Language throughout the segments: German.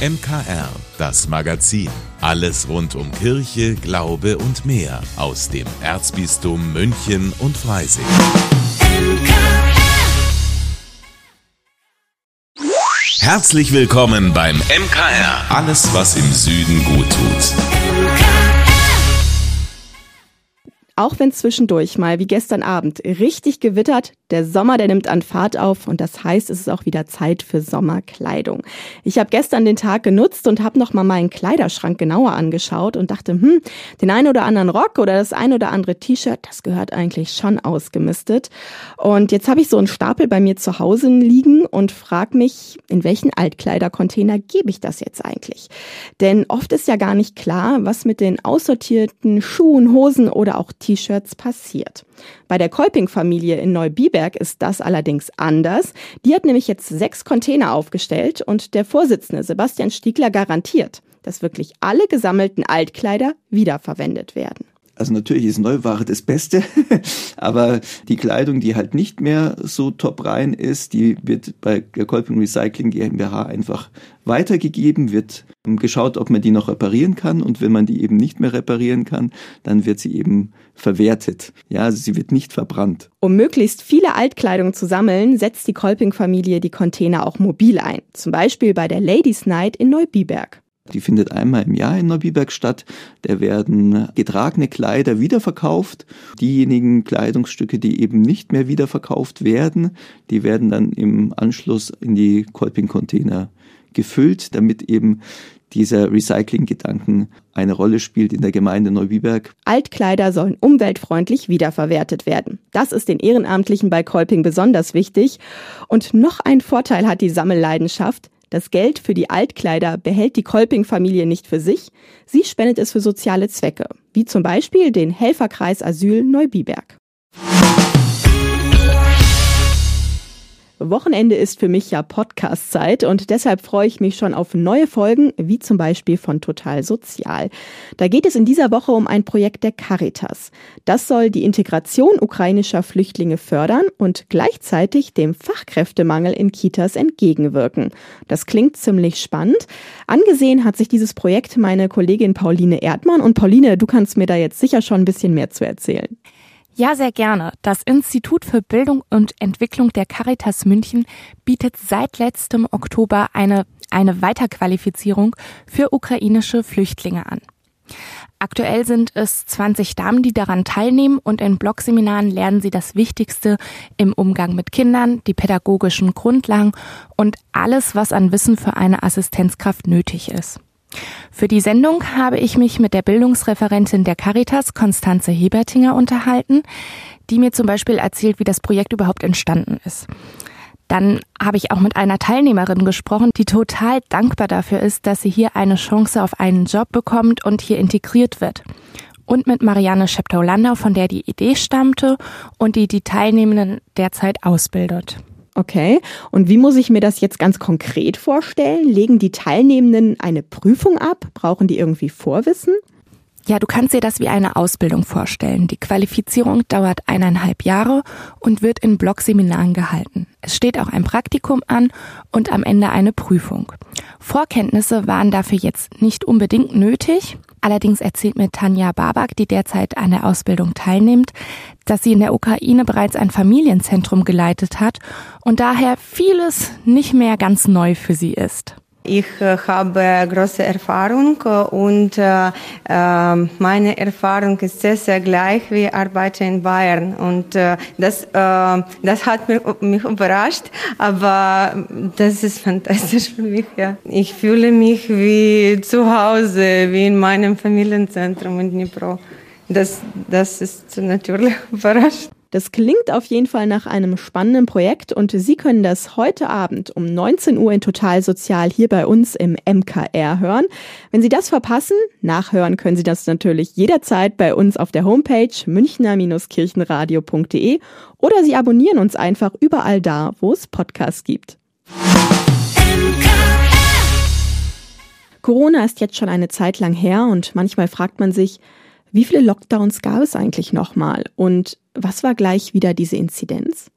MKR, das Magazin. Alles rund um Kirche, Glaube und mehr aus dem Erzbistum München und Freising. Herzlich willkommen beim MKR. Alles, was im Süden gut tut. Auch wenn zwischendurch mal wie gestern Abend richtig gewittert, der Sommer, der nimmt an Fahrt auf und das heißt, es ist auch wieder Zeit für Sommerkleidung. Ich habe gestern den Tag genutzt und habe noch mal meinen Kleiderschrank genauer angeschaut und dachte, hm, den einen oder anderen Rock oder das ein oder andere T-Shirt, das gehört eigentlich schon ausgemistet. Und jetzt habe ich so einen Stapel bei mir zu Hause liegen und frage mich, in welchen Altkleidercontainer gebe ich das jetzt eigentlich? Denn oft ist ja gar nicht klar, was mit den aussortierten Schuhen, Hosen oder auch T-Shirts passiert. Bei der Kolping-Familie in Neubiberg ist das allerdings anders. Die hat nämlich jetzt sechs Container aufgestellt und der Vorsitzende Sebastian Stiegler garantiert, dass wirklich alle gesammelten Altkleider wiederverwendet werden. Also natürlich ist Neuware das Beste, aber die Kleidung, die halt nicht mehr so top rein ist, die wird bei der Kolping Recycling GmbH einfach weitergegeben, wird geschaut, ob man die noch reparieren kann und wenn man die eben nicht mehr reparieren kann, dann wird sie eben verwertet. Ja, also sie wird nicht verbrannt. Um möglichst viele Altkleidung zu sammeln, setzt die Kolping-Familie die Container auch mobil ein. Zum Beispiel bei der Ladies Night in Neubiberg. Die findet einmal im Jahr in Neubiberg statt. Da werden getragene Kleider wiederverkauft. Diejenigen Kleidungsstücke, die eben nicht mehr wiederverkauft werden, die werden dann im Anschluss in die Kolping-Container gefüllt, damit eben dieser Recycling-Gedanken eine Rolle spielt in der Gemeinde Neubiberg. Altkleider sollen umweltfreundlich wiederverwertet werden. Das ist den Ehrenamtlichen bei Kolping besonders wichtig. Und noch ein Vorteil hat die Sammelleidenschaft. Das Geld für die Altkleider behält die Kolping-Familie nicht für sich, sie spendet es für soziale Zwecke, wie zum Beispiel den Helferkreis Asyl Neubiberg. Wochenende ist für mich ja Podcast-Zeit und deshalb freue ich mich schon auf neue Folgen, wie zum Beispiel von Total Sozial. Da geht es in dieser Woche um ein Projekt der Caritas. Das soll die Integration ukrainischer Flüchtlinge fördern und gleichzeitig dem Fachkräftemangel in Kitas entgegenwirken. Das klingt ziemlich spannend. Angesehen hat sich dieses Projekt meine Kollegin Pauline Erdmann und Pauline, du kannst mir da jetzt sicher schon ein bisschen mehr zu erzählen. Ja, sehr gerne. Das Institut für Bildung und Entwicklung der Caritas München bietet seit letztem Oktober eine, eine Weiterqualifizierung für ukrainische Flüchtlinge an. Aktuell sind es 20 Damen, die daran teilnehmen und in Blogseminaren lernen sie das Wichtigste im Umgang mit Kindern, die pädagogischen Grundlagen und alles, was an Wissen für eine Assistenzkraft nötig ist. Für die Sendung habe ich mich mit der Bildungsreferentin der Caritas, Konstanze Hebertinger, unterhalten, die mir zum Beispiel erzählt, wie das Projekt überhaupt entstanden ist. Dann habe ich auch mit einer Teilnehmerin gesprochen, die total dankbar dafür ist, dass sie hier eine Chance auf einen Job bekommt und hier integriert wird. Und mit Marianne Scheptau-Landau, von der die Idee stammte und die die Teilnehmenden derzeit ausbildet. Okay. Und wie muss ich mir das jetzt ganz konkret vorstellen? Legen die Teilnehmenden eine Prüfung ab? Brauchen die irgendwie Vorwissen? Ja, du kannst dir das wie eine Ausbildung vorstellen. Die Qualifizierung dauert eineinhalb Jahre und wird in Blogseminaren gehalten. Es steht auch ein Praktikum an und am Ende eine Prüfung. Vorkenntnisse waren dafür jetzt nicht unbedingt nötig. Allerdings erzählt mir Tanja Babak, die derzeit an der Ausbildung teilnimmt, dass sie in der Ukraine bereits ein Familienzentrum geleitet hat und daher vieles nicht mehr ganz neu für sie ist. Ich äh, habe große Erfahrung äh, und äh, meine Erfahrung ist sehr, sehr gleich wie Arbeiter in Bayern. Und das, das hat mich überrascht, aber das ist fantastisch für mich. Ja. Ich fühle mich wie zu Hause, wie in meinem Familienzentrum in Dnipro. Das, das ist natürlich überrascht. Das klingt auf jeden Fall nach einem spannenden Projekt und Sie können das heute Abend um 19 Uhr in Total Sozial hier bei uns im MKR hören. Wenn Sie das verpassen, nachhören können Sie das natürlich jederzeit bei uns auf der Homepage münchner-kirchenradio.de oder Sie abonnieren uns einfach überall da, wo es Podcasts gibt. Corona ist jetzt schon eine Zeit lang her und manchmal fragt man sich, wie viele Lockdowns gab es eigentlich nochmal und was war gleich wieder diese Inzidenz?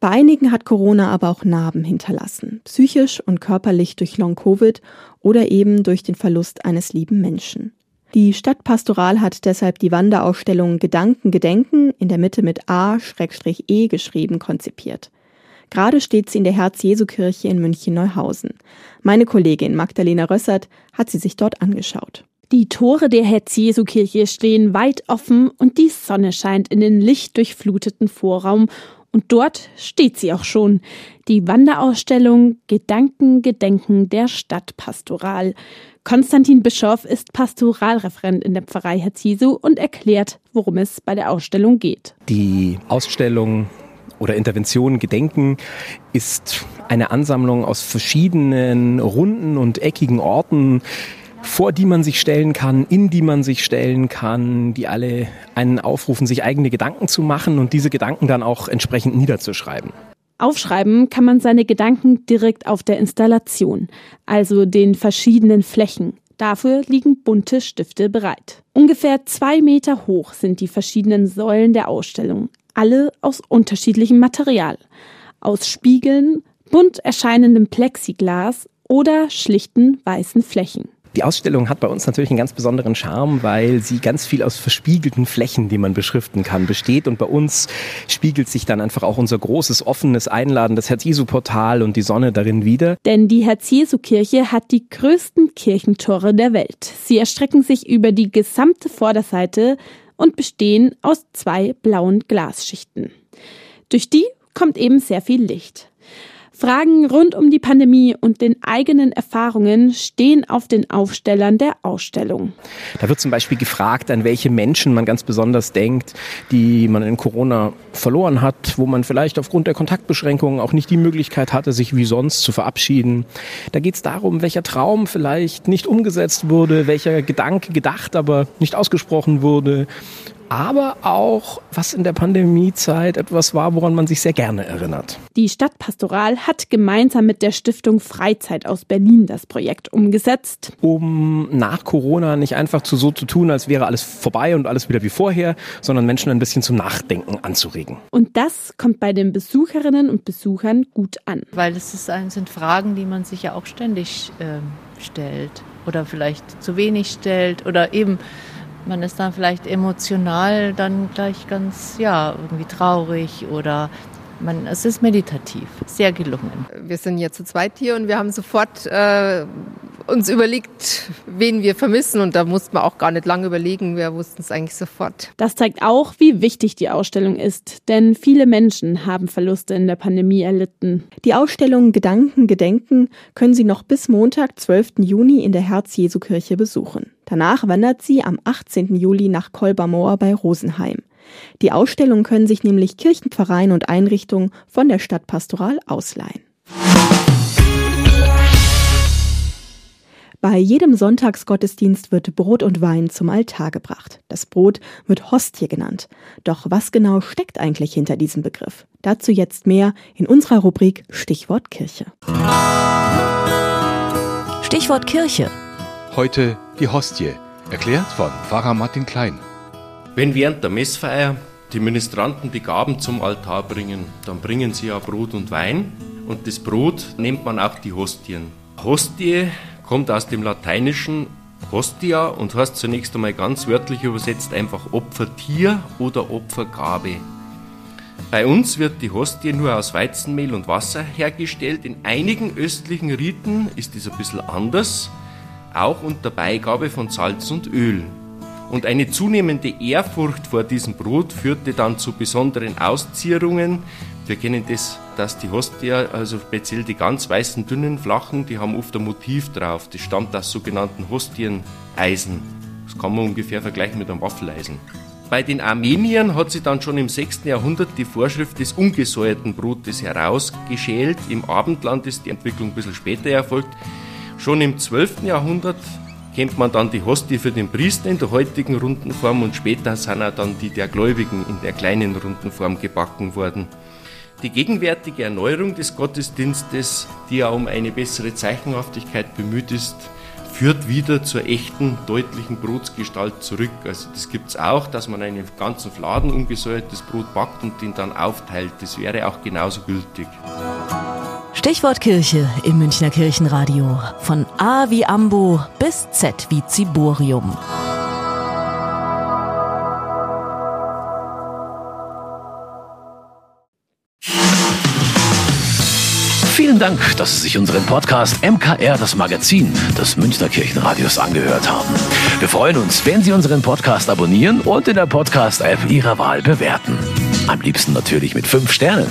Bei einigen hat Corona aber auch Narben hinterlassen, psychisch und körperlich durch Long-Covid oder eben durch den Verlust eines lieben Menschen. Die Stadtpastoral hat deshalb die Wanderausstellung Gedanken Gedenken in der Mitte mit A-E geschrieben konzipiert. Gerade steht sie in der Herz-Jesu-Kirche in München-Neuhausen. Meine Kollegin Magdalena Rössert hat sie sich dort angeschaut. Die Tore der Herz-Jesu-Kirche stehen weit offen und die Sonne scheint in den lichtdurchfluteten Vorraum und dort steht sie auch schon. Die Wanderausstellung Gedanken, Gedenken der Stadtpastoral. Konstantin Bischoff ist Pastoralreferent in der Pfarrei Herz Jesu und erklärt, worum es bei der Ausstellung geht. Die Ausstellung oder Intervention Gedenken ist eine Ansammlung aus verschiedenen runden und eckigen Orten, vor die man sich stellen kann, in die man sich stellen kann, die alle einen aufrufen, sich eigene Gedanken zu machen und diese Gedanken dann auch entsprechend niederzuschreiben. Aufschreiben kann man seine Gedanken direkt auf der Installation, also den verschiedenen Flächen. Dafür liegen bunte Stifte bereit. Ungefähr zwei Meter hoch sind die verschiedenen Säulen der Ausstellung alle aus unterschiedlichem Material. Aus Spiegeln, bunt erscheinendem Plexiglas oder schlichten weißen Flächen. Die Ausstellung hat bei uns natürlich einen ganz besonderen Charme, weil sie ganz viel aus verspiegelten Flächen, die man beschriften kann, besteht. Und bei uns spiegelt sich dann einfach auch unser großes, offenes, einladendes Herz-Jesu-Portal und die Sonne darin wieder. Denn die Herz-Jesu-Kirche hat die größten Kirchentore der Welt. Sie erstrecken sich über die gesamte Vorderseite und bestehen aus zwei blauen Glasschichten. Durch die kommt eben sehr viel Licht. Fragen rund um die Pandemie und den eigenen Erfahrungen stehen auf den Aufstellern der Ausstellung. Da wird zum Beispiel gefragt, an welche Menschen man ganz besonders denkt, die man in Corona verloren hat, wo man vielleicht aufgrund der Kontaktbeschränkungen auch nicht die Möglichkeit hatte, sich wie sonst zu verabschieden. Da geht es darum, welcher Traum vielleicht nicht umgesetzt wurde, welcher Gedanke gedacht, aber nicht ausgesprochen wurde aber auch, was in der Pandemiezeit etwas war, woran man sich sehr gerne erinnert. Die Stadtpastoral hat gemeinsam mit der Stiftung Freizeit aus Berlin das Projekt umgesetzt. Um nach Corona nicht einfach zu so zu tun, als wäre alles vorbei und alles wieder wie vorher, sondern Menschen ein bisschen zum Nachdenken anzuregen. Und das kommt bei den Besucherinnen und Besuchern gut an. Weil es ist, sind Fragen, die man sich ja auch ständig äh, stellt oder vielleicht zu wenig stellt oder eben man ist dann vielleicht emotional dann gleich ganz, ja, irgendwie traurig oder man, es ist meditativ, sehr gelungen. Wir sind jetzt zu zweit hier und wir haben sofort äh, uns überlegt, wen wir vermissen und da mussten wir auch gar nicht lange überlegen, wir wussten es eigentlich sofort. Das zeigt auch, wie wichtig die Ausstellung ist, denn viele Menschen haben Verluste in der Pandemie erlitten. Die Ausstellung Gedanken, Gedenken können Sie noch bis Montag, 12. Juni in der Herz-Jesu-Kirche besuchen. Danach wandert sie am 18. Juli nach Kolbermoor bei Rosenheim. Die Ausstellung können sich nämlich Kirchenvereine und Einrichtungen von der Stadtpastoral ausleihen. Bei jedem Sonntagsgottesdienst wird Brot und Wein zum Altar gebracht. Das Brot wird Hostie genannt. Doch was genau steckt eigentlich hinter diesem Begriff? Dazu jetzt mehr in unserer Rubrik Stichwort Kirche. Stichwort Kirche. Heute die Hostie, erklärt von Pfarrer Martin Klein. Wenn während der Messfeier die Ministranten die Gaben zum Altar bringen, dann bringen sie ja Brot und Wein und das Brot nennt man auch die Hostien. Hostie kommt aus dem Lateinischen Hostia und heißt zunächst einmal ganz wörtlich übersetzt einfach Opfertier oder Opfergabe. Bei uns wird die Hostie nur aus Weizenmehl und Wasser hergestellt. In einigen östlichen Riten ist es ein bisschen anders, auch unter Beigabe von Salz und Öl. Und eine zunehmende Ehrfurcht vor diesem Brot führte dann zu besonderen Auszierungen, wir kennen das, dass die Hostia, also speziell die ganz weißen, dünnen, flachen, die haben oft ein Motiv drauf. Das stammt aus sogenannten Hostieneisen. Das kann man ungefähr vergleichen mit einem Waffeleisen. Bei den Armeniern hat sie dann schon im 6. Jahrhundert die Vorschrift des ungesäuerten Brotes herausgeschält. Im Abendland ist die Entwicklung ein bisschen später erfolgt. Schon im 12. Jahrhundert kennt man dann die Hostie für den Priester in der heutigen runden Form und später sind auch dann die der Gläubigen in der kleinen runden Form gebacken worden. Die gegenwärtige Erneuerung des Gottesdienstes, die ja um eine bessere Zeichenhaftigkeit bemüht ist, führt wieder zur echten, deutlichen Brotsgestalt zurück. Also das gibt es auch, dass man einen ganzen Fladen ungesäuertes Brot backt und den dann aufteilt. Das wäre auch genauso gültig. Stichwort Kirche im Münchner Kirchenradio. Von A wie Ambo bis Z wie Ziborium. Vielen Dank, dass Sie sich unseren Podcast MKR, das Magazin des Münchner Kirchenradios, angehört haben. Wir freuen uns, wenn Sie unseren Podcast abonnieren und in der Podcast-App Ihrer Wahl bewerten. Am liebsten natürlich mit fünf Sternen.